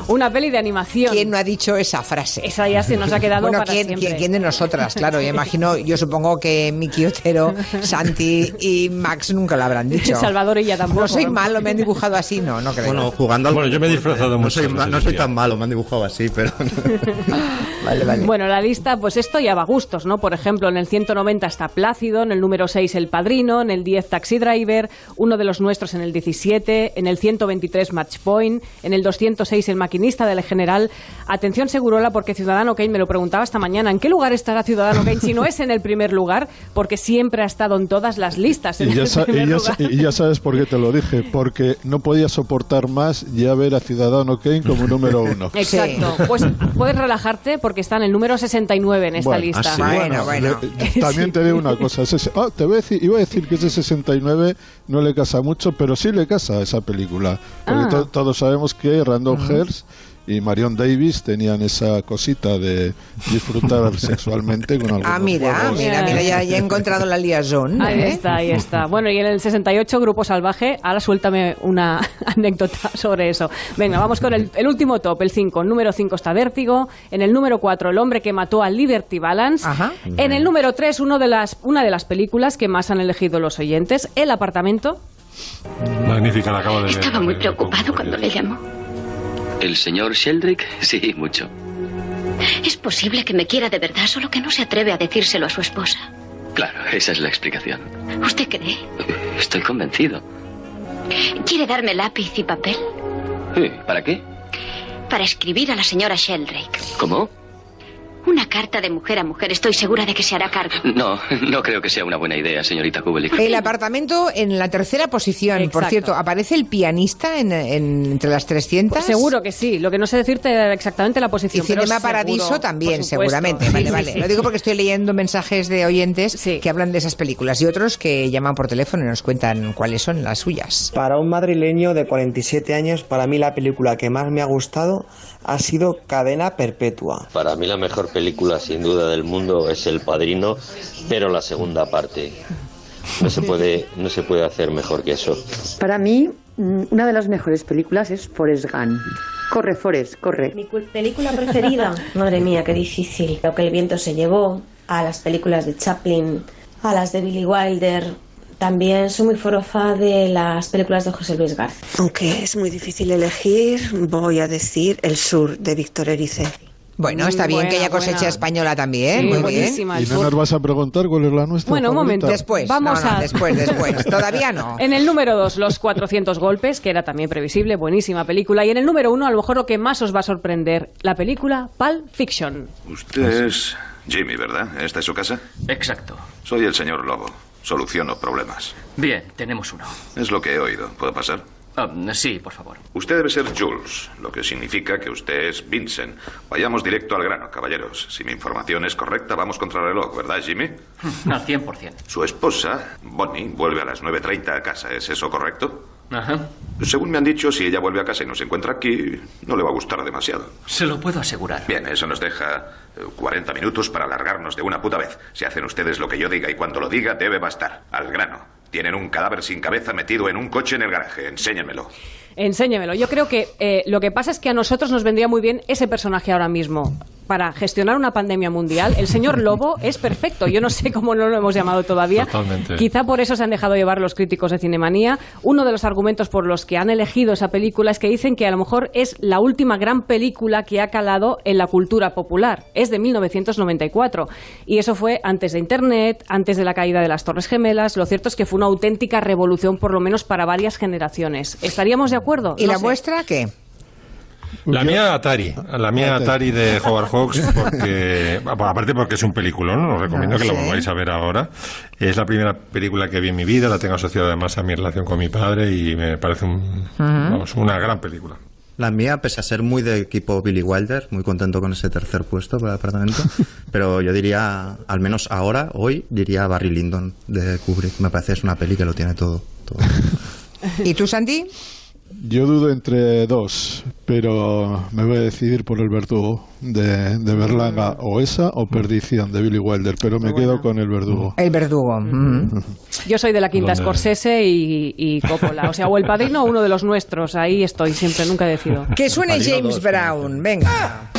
Una peli de animación. ¿Quién no ha dicho esa frase? Esa ya se nos ha quedado bueno, para ¿quién, siempre. quién- quién de nosotras? Claro, yo imagino, yo supongo que Miki Otero, Santi y Max nunca lo habrán dicho. Salvador y ya tampoco. No soy malo, me han dibujado así, no, no creo. Bueno, jugando al Bueno, yo me he disfrazado no mucho soy, no soy tan malo, me han dibujado así, pero... vale, vale. Bueno, la lista, pues esto ya va a gustos, ¿no? Por ejemplo, en el 190 está Plácido, en el número 6 El Padrino, en el 10 Taxi Driver, uno de los nuestros en el 17, en el 123 Match Point, en el 206 El Maquinista del General. Atención, Segurola, porque Ciudadano Kane me lo preguntaba esta mañana, ¿en qué lugar estará Ciudadano Kane si no es en el primer lugar? Porque siempre ha estado en todas las listas. En Y ya, el y ya lugar. sa- y ya sabes por qué te lo dije, porque no podía soportar más ya ver a Ciudadano Kane como número uno. Exacto. Pues puedes relajarte porque está en el número 69 en esta Bueno, lista. le- también te digo una cosa. ese- ah, te voy a decir, iba a decir que ese 69 no le casa mucho, pero sí le casa a esa película. Porque Ah. to- todos sabemos que Randall Hearst y Marion Davis tenían esa cosita de disfrutar sexualmente con algunos Ah, mira, juegos. mira, mira, ya, ya he encontrado la liaison. Ahí ¿eh? está, ahí está. Bueno, y en el 68, Grupo Salvaje, ahora suéltame una anécdota sobre eso. Venga, vamos con el, el último top, el 5. En número 5 está Vértigo. En el número 4, El hombre que mató a Liberty Balance. En el número 3, uno de las, una de las películas que más han elegido los oyentes, El apartamento. Magnífica, la acabo de ver. Estaba muy preocupado cuando le llamó. ¿El señor Sheldrick? Sí, mucho. Es posible que me quiera de verdad, solo que no se atreve a decírselo a su esposa. Claro, esa es la explicación. ¿Usted cree? Estoy convencido. ¿Quiere darme lápiz y papel? Sí, ¿Para qué? Para escribir a la señora Sheldrake. ¿Cómo? Una carta de mujer a mujer. Estoy segura de que se hará cargo. No, no creo que sea una buena idea, señorita Kubelik. El apartamento en la tercera posición, por cierto, ¿aparece el pianista en, en- entre las 300? Seguro que sí. Lo que no sé decirte exactamente la Y posición. pero Cinema seguro, Paradiso también, seguramente. Sí, vale, sí, vale. sí. Lo digo porque estoy leyendo mensajes de oyentes que hablan de esas películas y otros que llaman por teléfono y nos cuentan cuáles son las suyas. Para un madrileño de 47 años, para mí la película que más me ha gustado ha sido Cadena Perpetua. Para mí la mejor película sin duda del mundo es El Padrino, pero la segunda parte no se puede no se puede hacer mejor que eso. Para mí, mm, una de las mejores películas es Forrest Gump. Corre, Forrest, corre. Mi cu- película preferida, madre mía, qué difícil. Lo que el viento se llevó, a las películas de Chaplin, a las de Billy Wilder. También soy muy forofa de las películas de José Luis García. Aunque es muy difícil elegir, voy a decir El Sur de Víctor Erice. Bueno, está bien que haya cosecha buena. española también, Sí, muy buenísima, ¿Y no nos vas a preguntar cuál es la nuestra? Bueno, un momento. Después, Vamos no, no, a... después, después. Todavía no. En el número 2, Los 400 golpes, que era también previsible, buenísima película. Y en el número 1, a lo mejor lo que más os va a sorprender, la película Pulp Fiction. Usted es Jimmy, ¿verdad? ¿Esta es su casa? Exacto. Soy el señor Lobo. Soluciono problemas. Bien, tenemos uno. Es lo que he oído. ¿Puedo pasar? Ah, sí, por favor. Usted debe ser Jules, lo que significa que usted es Vincent. Vayamos directo al grano, caballeros. Si mi información es correcta, vamos contra el reloj, ¿verdad, Jimmy? Al 100%. Su esposa, Bonnie, vuelve a las 9.30 a casa. ¿Es eso correcto? Ajá. Según me han dicho, si ella vuelve a casa y no se encuentra aquí, no le va a gustar demasiado. Se lo puedo asegurar. Bien, eso nos deja eh, 40 minutos para alargarnos de una puta vez. Si hacen ustedes lo que yo diga y cuando lo diga, debe bastar. Al grano. Tienen un cadáver sin cabeza metido en un coche en el garaje. Enséñenmelo. Enséñemelo. Yo creo que eh, lo que pasa es que a nosotros nos vendría muy bien ese personaje ahora mismo. Para gestionar una pandemia mundial, el señor Lobo es perfecto. Yo no sé cómo no lo hemos llamado todavía. Totalmente. Quizá por eso se han dejado llevar los críticos de Cinemanía. Uno de los argumentos por los que han elegido esa película es que dicen que a lo mejor es la última gran película que ha calado en la cultura popular. Es de 1994. Y eso fue antes de Internet, antes de la caída de las Torres Gemelas. Lo cierto es que fue una auténtica revolución, por lo menos para varias generaciones. ¿Estaríamos de acuerdo? ¿Y No la sé. vuestra qué? La mía Atari, la mía Atari de Howard Hawks, porque, aparte porque es un peliculón, os recomiendo que sí. la volváis a ver ahora. Es la primera película que vi en mi vida, la tengo asociada además a mi relación con mi padre y me parece un- vamos, una gran película. La mía, pese a ser muy de equipo Billy Wilder, muy contento con ese tercer puesto para el apartamento, pero yo diría, al menos ahora, hoy, diría Barry Lyndon de Kubrick. Me parece es una peli que lo tiene todo. todo. ¿Y tú, Santi? Yo dudo entre dos, pero me voy a decidir por el verdugo de, de Berlanga, o esa o Perdición de Billy Wilder, pero me quedo con el verdugo. El verdugo. mm. Yo soy de la quinta ¿Dónde? Scorsese y, y Coppola. O sea, o el padrino o uno de los nuestros. Ahí estoy siempre, nunca decido. Que suene Padrino James dos, Brown. Venga.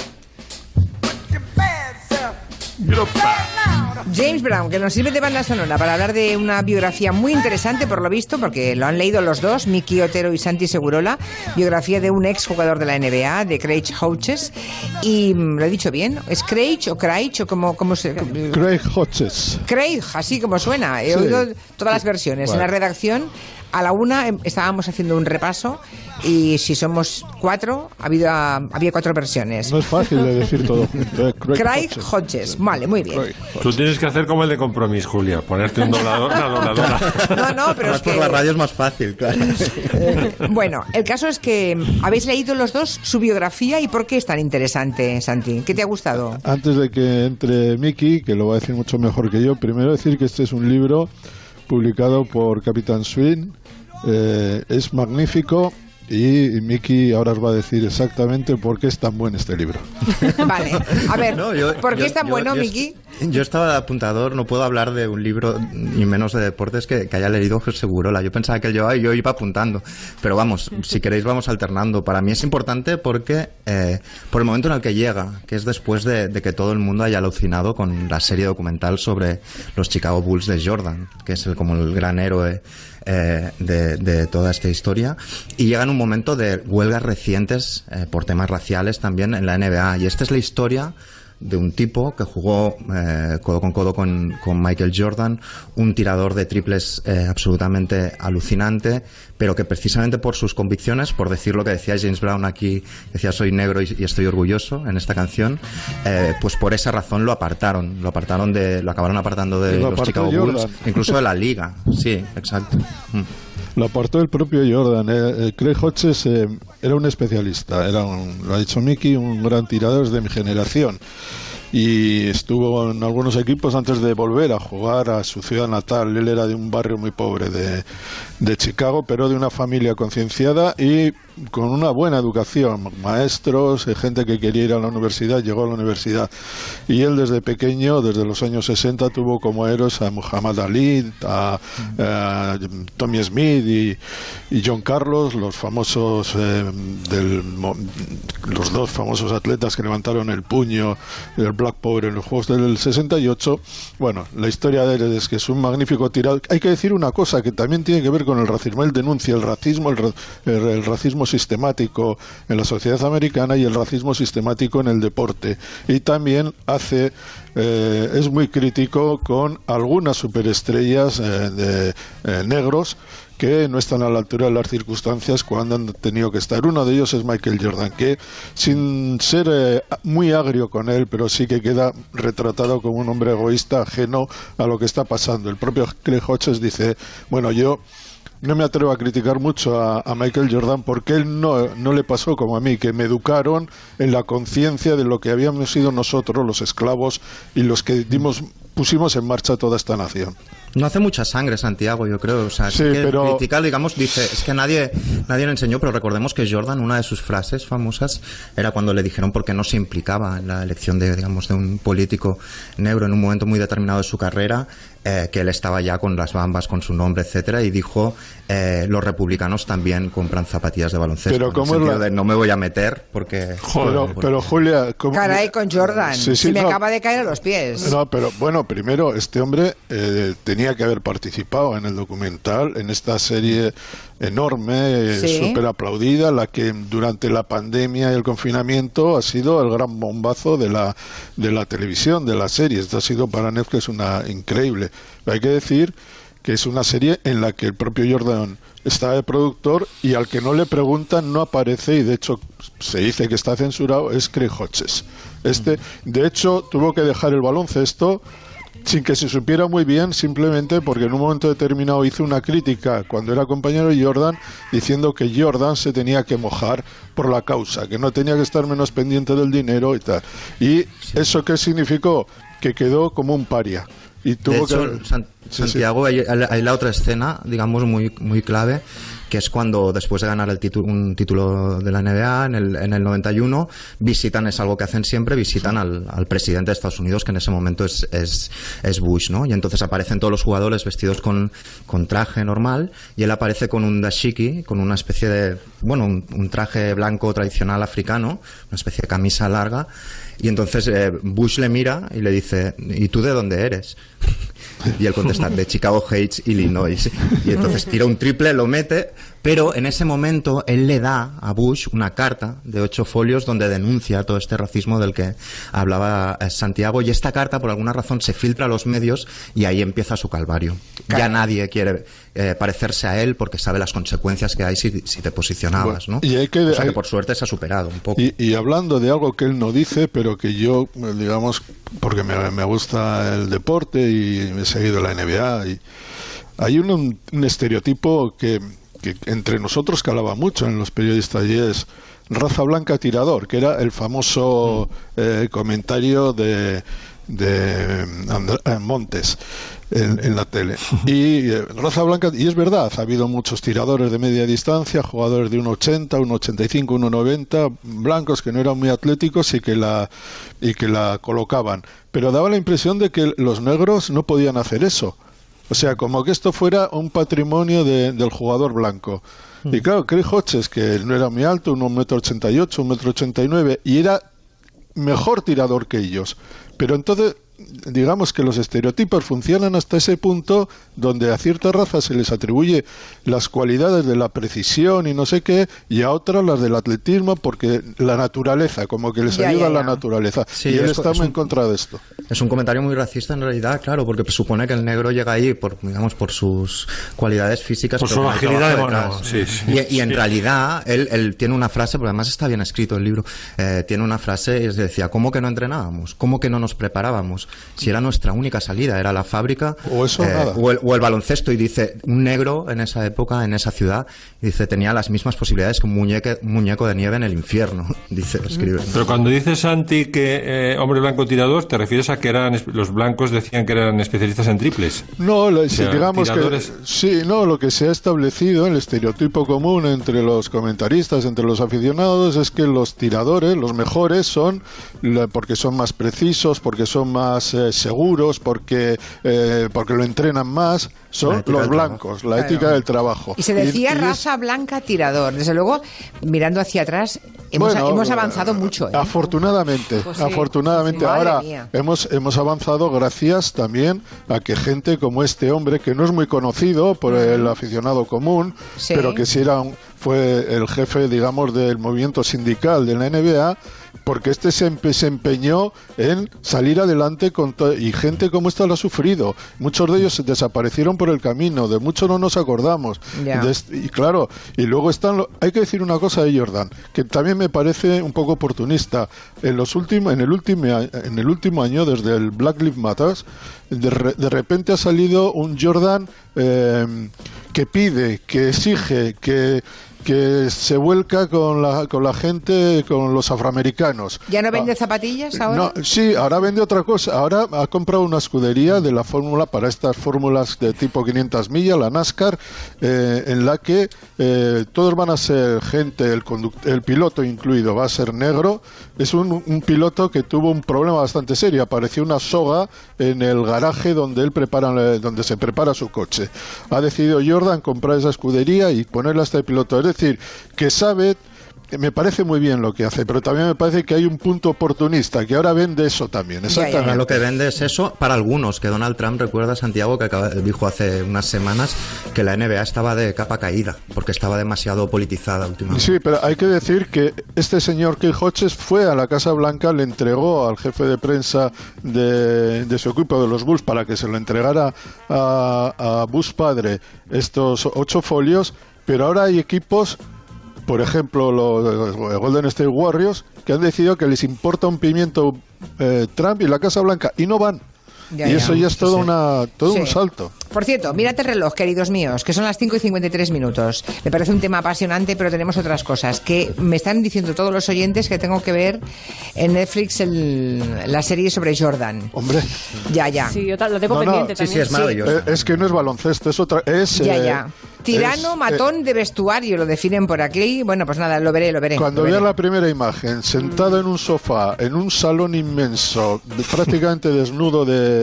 James Brown, que nos sirve de banda sonora para hablar de una biografía muy interesante, por lo visto, porque lo han leído los dos, Miki Otero y Santi Segurola, biografía de un ex jugador de la NBA, de Craig Hodges. Y mm, lo he dicho bien, ¿es Craig o Craig o como cómo se.? Craig Hodges. Craig, así como suena. He Sí. oído todas las versiones. En la redacción, a la una em, estábamos haciendo un repaso y si somos cuatro, ha habido, ah, había cuatro versiones. No es fácil de decir todo junto. ¿eh? Craig Hodges. Vale, muy bien. Tú tienes que hacer como el de Compromís, Julia, ponerte un doblador, una dobladora. No, no, pero Además, es que... por la radio es más fácil, claro. Bueno, el caso es que mm, habéis leído los dos su biografía y por qué es tan interesante, Santi. ¿Qué te ha gustado? Antes de que entre Miki, que lo va a decir mucho mejor que yo, primero decir que este es un libro publicado por Capitán Swing. Eh, es magnífico y Miki ahora os va a decir exactamente por qué es tan bueno este libro. vale, a ver, No, yo- ¿por qué yo- es tan yo- bueno, yo- Miki? Yo estaba de apuntador, no puedo hablar de un libro y menos de deportes que, que haya leído José Segurola. Yo pensaba que él llevaba y yo iba apuntando. Pero vamos, si queréis vamos alternando. Para mí es importante porque eh, por el momento en el que llega, que es después de, de que todo el mundo haya alucinado con la serie documental sobre los Chicago Bulls de Jordan, que es el, como el gran héroe eh, de, de toda esta historia. Y llega en un momento de huelgas recientes eh, por temas raciales también en la NBA. Y esta es la historia de un tipo que jugó eh, codo con codo con, con Michael Jordan, un tirador de triples eh, absolutamente alucinante, pero que precisamente por sus convicciones, por decir lo que decía James Brown aquí, decía soy negro y, y estoy orgulloso en esta canción, eh, pues por esa razón lo apartaron, lo apartaron de, lo acabaron apartando de Lo los Chicago Bulls, incluso de la liga, sí, exacto. Mm. Lo aportó el propio Jordan. eh, eh, Craig Hodges eh, era un especialista, era un- lo ha dicho Mickey, un gran tirador de mi generación. Y estuvo en algunos equipos antes de volver a jugar a su ciudad natal. Él era de un barrio muy pobre de, de Chicago, pero de una familia concienciada y con una buena educación. Maestros, eh, gente que quería ir a la universidad, llegó a la universidad. Y él desde pequeño, desde los años 60, tuvo como héroes a Muhammad Ali, a, a Tommy Smith y, y John Carlos, los famosos eh, del los dos famosos atletas que levantaron el puño del Black Power en los Juegos del 68. Bueno, la historia de él es que es un magnífico tirador. Hay que decir una cosa que también tiene que ver con el racismo. Él denuncia el racismo, el, ra- el- el racismo sistemático en la sociedad americana y el racismo sistemático en el deporte. Y también hace eh, es muy crítico con algunas superestrellas eh, de eh, negros que no están a la altura de las circunstancias cuando han tenido que estar. Uno de ellos es Michael Jordan, que sin ser eh, muy agrio con él, pero sí que queda retratado como un hombre egoísta, ajeno a lo que está pasando. El propio Craig Hodges dice, bueno, yo no me atrevo a criticar mucho a, a Michael Jordan porque él no, no le pasó como a mí, que me educaron en la conciencia de lo que habíamos sido nosotros, los esclavos, y los que dimos, pusimos en marcha toda esta nación. No hace mucha sangre Santiago, yo creo. O sea, sí que pero- critica, digamos, dice, es que nadie, nadie le enseñó, pero recordemos que Jordan, una de sus frases famosas era cuando le dijeron por qué no se implicaba en la elección de, digamos, de un político negro en un momento muy determinado de su carrera, eh, que él estaba ya con las bambas, con su nombre, etcétera, y dijo, eh, los republicanos también compran zapatillas de baloncesto. Pero en el ¿cómo es sentido la- de no me voy a meter porque... Pero, porque- pero Julia, ¿cómo- Caray, con Jordan. Sí, sí, Se me acaba de caer a los pies. No, pero bueno, primero, este hombre eh, tenía que haber participado en el documental, en esta serie enorme, eh, Sí. súper aplaudida, la que durante la pandemia y el confinamiento ha sido el gran bombazo de la, de la televisión, de la serie. Esto ha sido para Netflix una increíble. Pero hay que decir que es una serie en la que el propio Jordan está de productor y al que no le preguntan no aparece y de hecho se dice que está censurado es Craig Hodges. Este, de hecho, tuvo que dejar el baloncesto sin que se supiera muy bien, simplemente porque en un momento determinado hizo una crítica cuando era compañero de Jordan diciendo que Jordan se tenía que mojar por la causa, que no tenía que estar menos pendiente del dinero y tal. ¿Y eso qué significó? Que quedó como un paria. Y De hecho, que... San- Sí, sí. Santiago, Hay, hay la otra escena, digamos, muy, muy clave, que es cuando después de ganar el título, un título de la NBA en el, en el 91, visitan, es algo que hacen siempre, visitan al, al presidente de Estados Unidos, que en ese momento es, es, es Bush, ¿no? Y entonces aparecen todos los jugadores vestidos con, con traje normal, y él aparece con un dashiki, con una especie de, bueno, un, un traje blanco tradicional africano, una especie de camisa larga, y entonces eh, Bush le mira y le dice, ¿y tú de dónde eres? Y él contesta, de Chicago Heights, Illinois. Y entonces tira un triple, lo mete, pero en ese momento él le da a Bush una carta de ocho folios donde denuncia todo este racismo del que hablaba eh, Santiago. Y esta carta, por alguna razón, se filtra a los medios y ahí empieza su calvario. Ya nadie quiere eh, parecerse a él porque sabe las consecuencias que hay si, si te posicionabas, ¿no? Y hay que- o sea que por suerte se ha superado un poco. Y, y hablando de algo que él no dice, pero que yo, eh, digamos, porque me, me gusta el deporte y he seguido la NBA, y hay un- un estereotipo que, que entre nosotros calaba mucho en los periodistas y es raza blanca tirador, que era el famoso eh, comentario de de eh, Montes en, en la tele. Y eh, raza blanca, y es verdad, ha habido muchos tiradores de media distancia, jugadores de 1,80, 1,85, 1,90, blancos que no eran muy atléticos y que la y que la colocaban, pero daba la impresión de que los negros no podían hacer eso. O sea, como que esto fuera un patrimonio de- del jugador blanco. Y claro, Craig Hodges, que no era muy alto, un metro ochenta y ocho, un metro ochenta y nueve, y era mejor tirador que ellos. Pero entonces, digamos que los estereotipos funcionan hasta ese punto donde a ciertas razas se les atribuye las cualidades de la precisión y no sé qué, y a otras las del atletismo, porque la naturaleza, como que les Ya, ayuda ya, la naturaleza. Sí, y él es- está es muy un- en contra de esto. Es un comentario muy racista en realidad, claro, porque supone que el negro llega ahí por, digamos, por sus cualidades físicas. Por su agilidad de trabajo mono, detrás. sí, sí. y, y en realidad, él, él tiene una frase, porque además está bien escrito el libro, eh, tiene una frase y es decía, ¿cómo que no entrenábamos? ¿Cómo que no nos preparábamos? Si era nuestra única salida, era la fábrica O eso o eh, nada. o el, o el baloncesto. Y dice, un negro en esa época, en esa ciudad, dice, tenía las mismas posibilidades que un muñeque- un muñeco de nieve en el infierno, dice, escribe. Pero cuando dices, Santi, que eh, hombre blanco tirador, ¿te refieres a que eran los blancos decían que eran especialistas en triples? No, lo- O sea, digamos tiradores- que sí, no, lo que se ha establecido, el estereotipo común entre los comentaristas, entre los aficionados, es que los tiradores, los mejores, son porque son más precisos, porque son más eh, seguros, porque eh, porque lo entrenan más, son los blancos, la Claro. ética del trabajo. Y se decía y raza blanca tirador. Desde luego, mirando hacia atrás, hemos, Bueno, hemos avanzado mucho. ¿eh? Afortunadamente, Pues sí, afortunadamente. sí. Ahora mía. hemos, hemos avanzado gracias también a que gente como este hombre, que no es muy conocido por el aficionado común, Sí. pero que sí era un- fue el jefe, digamos, del movimiento sindical de la NBA, porque este se, empe- se empeñó en salir adelante con y gente como esta lo ha sufrido. Muchos de ellos desaparecieron por el camino, de muchos no nos acordamos. Y claro, y luego están, lo- hay que decir una cosa de Jordan, que también me parece un poco oportunista. En los últimos, en el último, en el último año, desde el Black Lives Matter, de, re- de repente ha salido un Jordan eh, que pide, que exige, que que se vuelca con la, con la gente, con los afroamericanos. ¿Ya no vende zapatillas ahora? No, sí, ahora vende otra cosa. Ahora ha comprado una escudería de la fórmula para estas fórmulas de tipo 500 millas, la NASCAR, eh, en la que eh, todos van a ser gente, el, el piloto incluido va a ser negro. Es un, un piloto que tuvo un problema bastante serio. Apareció una soga en el garaje donde él prepara, eh, donde se prepara su coche. Ha decidido Jordan comprar esa escudería y ponerla a este piloto. Es decir, que sabe me parece muy bien lo que hace, pero también me parece que hay un punto oportunista, que ahora vende eso también. Exactamente. Ahora lo que vende es eso para algunos, que Donald Trump recuerda Santiago que acaba- dijo hace unas semanas que la NBA estaba de capa caída, porque estaba demasiado politizada últimamente. Sí, pero hay que decir que este señor Keith Hodges fue a la Casa Blanca, le entregó al jefe de prensa de, de su equipo de los Bulls para que se lo entregara a, a Bush padre estos ocho folios, pero ahora hay equipos, por ejemplo los Golden State Warriors, que han decidido que les importa un pimiento eh, Trump y la Casa Blanca y no van. Ya, y ya. eso ya es todo, una, todo un salto. Por cierto, mírate el reloj, queridos míos, que son las 5 y 53 minutos. Me parece un tema apasionante, pero tenemos otras cosas. Que me están diciendo todos los oyentes que tengo que ver en Netflix el- la serie sobre Jordan. Hombre. Ya, ya. Sí, yo lo tengo No, no, pendiente también. Eh, Es que no es baloncesto, es otra. Es, Ya, eh, ya. Tirano, es, eh, matón de vestuario, lo definen por aquí. Bueno, pues nada, lo veré, lo veré. Cuando veas la primera imagen, sentado en un sofá, en un salón inmenso, de- prácticamente desnudo de,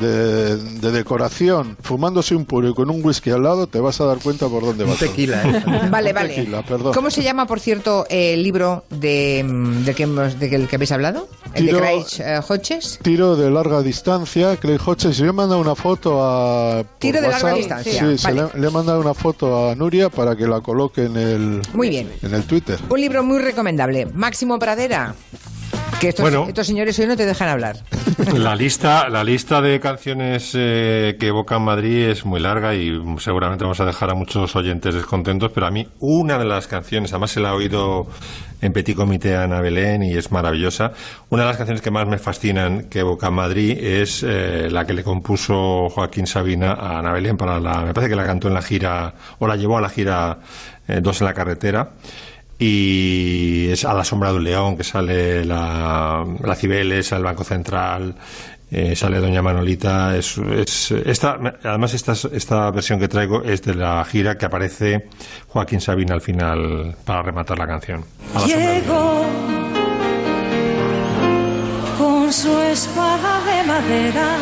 de, de decoración, fumándose un puro y con un whisky al lado, te vas a dar cuenta por dónde va. todo. tequila, ¿eh? Vale, vale. tequila, perdón. ¿Cómo se llama, por cierto, el libro de, mm, del que, hemos- del que habéis hablado? ¿El Tiro- de Craig eh, Hodges? Tiro de larga distancia, Craig Hodges. Yo he mandado una foto a. Tiro de larga distancia, Sí, se vale. le, le he mandado una foto a Nuria para que la coloque en el, Muy bien. en el Twitter. Un libro muy recomendable. Máximo Pradera. Que estos, Bueno. estos señores hoy no te dejan hablar. La lista, la lista de canciones eh, que evocan Madrid es muy larga y seguramente vamos a dejar a muchos oyentes descontentos, pero a mí una de las canciones, además se la he oído en Petit Comité a Ana Belén y es maravillosa, una de las canciones que más me fascinan que evocan Madrid es eh, la que le compuso Joaquín Sabina a Ana Belén para la, me parece que la cantó en la gira, o la llevó a la gira eh, Dos en la carretera y es a la sombra de un león que sale la, la Cibeles al Banco Central eh, sale Doña Manolita. Es, es- esta, además, esta, esta versión que traigo es de la gira que aparece Joaquín Sabina al final para rematar la canción. Llegó con su espada de madera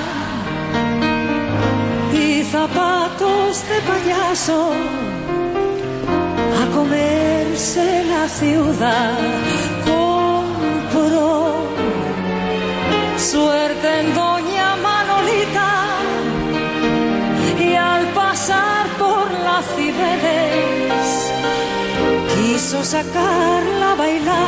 y zapatos de payaso a comerse la ciudad. Compró suerte en Doña Manolita y al pasar por la Cibeles quiso sacarla a bailar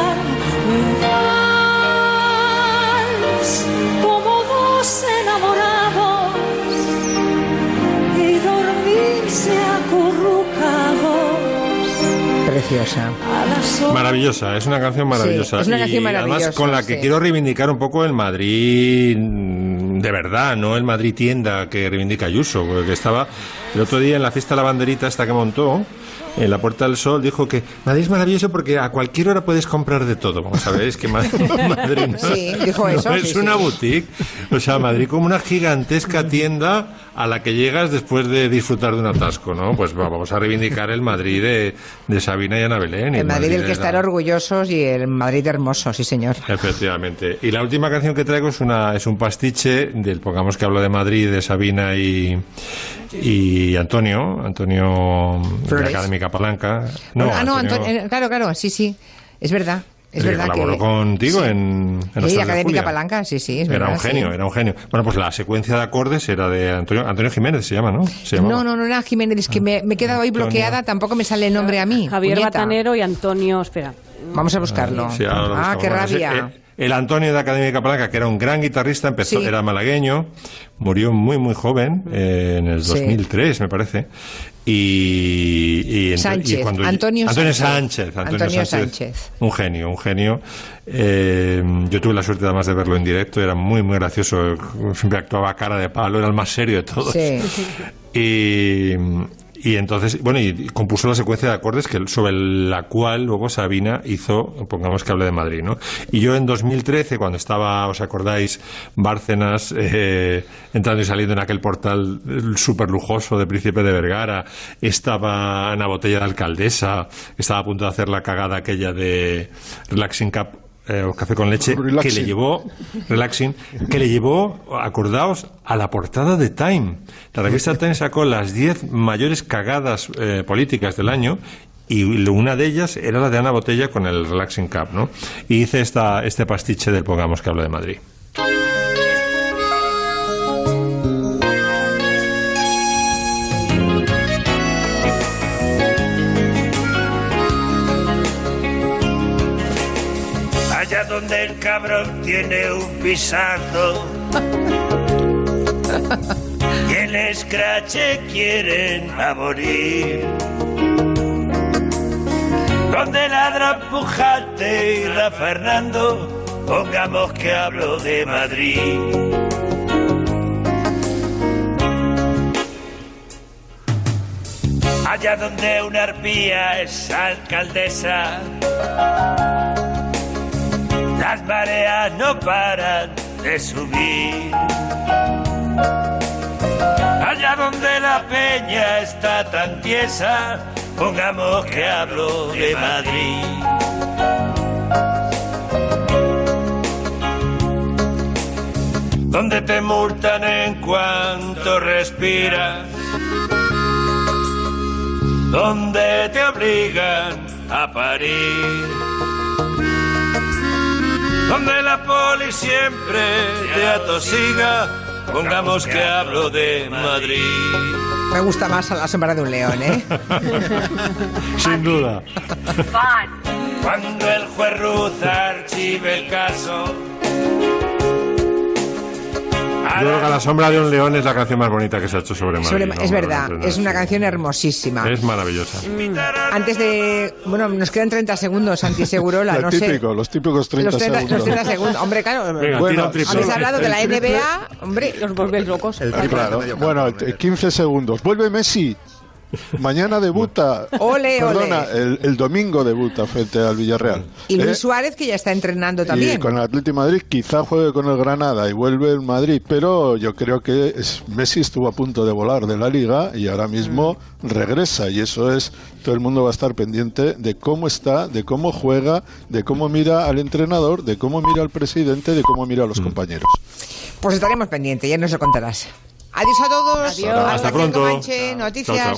Preciosa. Maravillosa, es una canción maravillosa. Sí, es una canción y además maravillosa, con la que sí. quiero reivindicar un poco el Madrid mm, de verdad, no el Madrid tienda que reivindica Ayuso, porque estaba el otro día en la fiesta de la banderita esta que montó. En la Puerta del Sol dijo que Madrid es maravilloso porque a cualquier hora puedes comprar de todo. Vamos a ver, es que Ma- Madrid no, Sí, dijo no eso, es sí, una boutique. O sea, Madrid como una gigantesca tienda a la que llegas después de disfrutar de un atasco, ¿no? Pues va, vamos a reivindicar el Madrid de, de Sabina y Ana Belén. y El Madrid del de que la- estar orgullosos y el Madrid hermoso, sí señor. Efectivamente. Y la última canción que traigo es una es un pastiche del pongamos que hablo de Madrid, de Sabina y y Antonio, Antonio de Flores. Académica Palanca. No, Bueno, ah, no, Antonio, Antonio- eh, claro, claro, sí, sí. Es verdad. Es que verdad colaboró que. contigo en, en Sí, Tres de Académica. Palanca, sí, sí, es Era verdad. un genio, sí. era un genio. Bueno, pues la secuencia de acordes era de Antonio, Antonio Jiménez, se llama, ¿no? Se. No, no, no era Jiménez, es que me, me he quedado ahí Antonio. bloqueada, tampoco me sale el nombre a mí. Javier puñeta. Batanero y Antonio, espera. Vamos a buscarlo. Ah, qué Bueno, ese- rabia. eh, el Antonio de Académica Palanca, que era un gran guitarrista, empezó, Sí. era malagueño, murió muy, muy joven, eh, en el Sí. 2003, me parece. Y, Sánchez, y cuando- Antonio Sánchez. Sánchez. Antonio, Antonio Sánchez. Sánchez. Un genio, un genio. Eh, yo tuve la suerte además de verlo en directo, era muy, muy gracioso. Siempre actuaba cara de palo, era el más serio de todos. Sí. Y, y entonces, bueno, y compuso la secuencia de acordes que, sobre la cual luego Sabina hizo, pongamos que hable de Madrid, ¿no? Y yo en 2013, cuando estaba, ¿os acordáis? Bárcenas eh, entrando y saliendo en aquel portal súper lujoso de Príncipe de Vergara, estaba Ana Botella de Alcaldesa, estaba a punto de hacer la cagada aquella de Relaxing Cup eh, o café con leche que Relaxing. le llevó relaxing que le llevó acordaos a la portada de Time la revista Time sacó las 10 mayores cagadas eh, políticas del año y una de ellas era la de Ana Botella con el Relaxing Cup ¿no? y hice esta, este pastiche del pongamos que hablo de Madrid cabrón tiene un pisazo y el escrache quieren a morir. Donde ladra Pujante y Ra Fernando, pongamos que hablo de Madrid. Allá donde una arpía es alcaldesa, las mareas no paran de subir. Allá donde la peña está tan tiesa, pongamos que hablo de Madrid. Donde te multan en cuanto respiras. Donde te obligan a parir donde la poli siempre te atosiga, pongamos que hablo de Madrid. Me gusta más a la sombra de un león, ¿eh? sin duda Cuando el juez Ruz archive el caso, yo creo que a la sombra de un león es la canción más bonita que se ha hecho sobre Madrid Sobre- ¿no? es verdad, es una canción hermosísima. es maravillosa Antes de. Bueno, nos quedan 30 segundos, Santi Segurola, no sé. los típicos 30, Los 30, segundos. los 30 segundos. Hombre, claro. Venga, Bueno, habéis hablado de la el NBA. Hombre, los volvéis locos. Claro. Bueno, eh, 15 segundos. Vuelve Messi. Mañana debuta. Ole, Perdona, El, el domingo debuta frente al Villarreal. Y Luis Eh, Suárez, que ya está entrenando y también. con el Atlético de Madrid quizá juegue con el Granada y vuelve el Madrid, pero yo creo que es- Messi estuvo a punto de volar de la liga y ahora mismo Mm. regresa y eso es, todo el mundo va a estar pendiente de cómo está, de cómo juega, de cómo mira al entrenador, de cómo mira al presidente, de cómo mira a Mm. los compañeros. Pues estaremos pendientes, ya nos lo contarás. Adiós a todos. Adiós. Hasta en pronto. Comanche, Chao. Noticias. Chao, chao.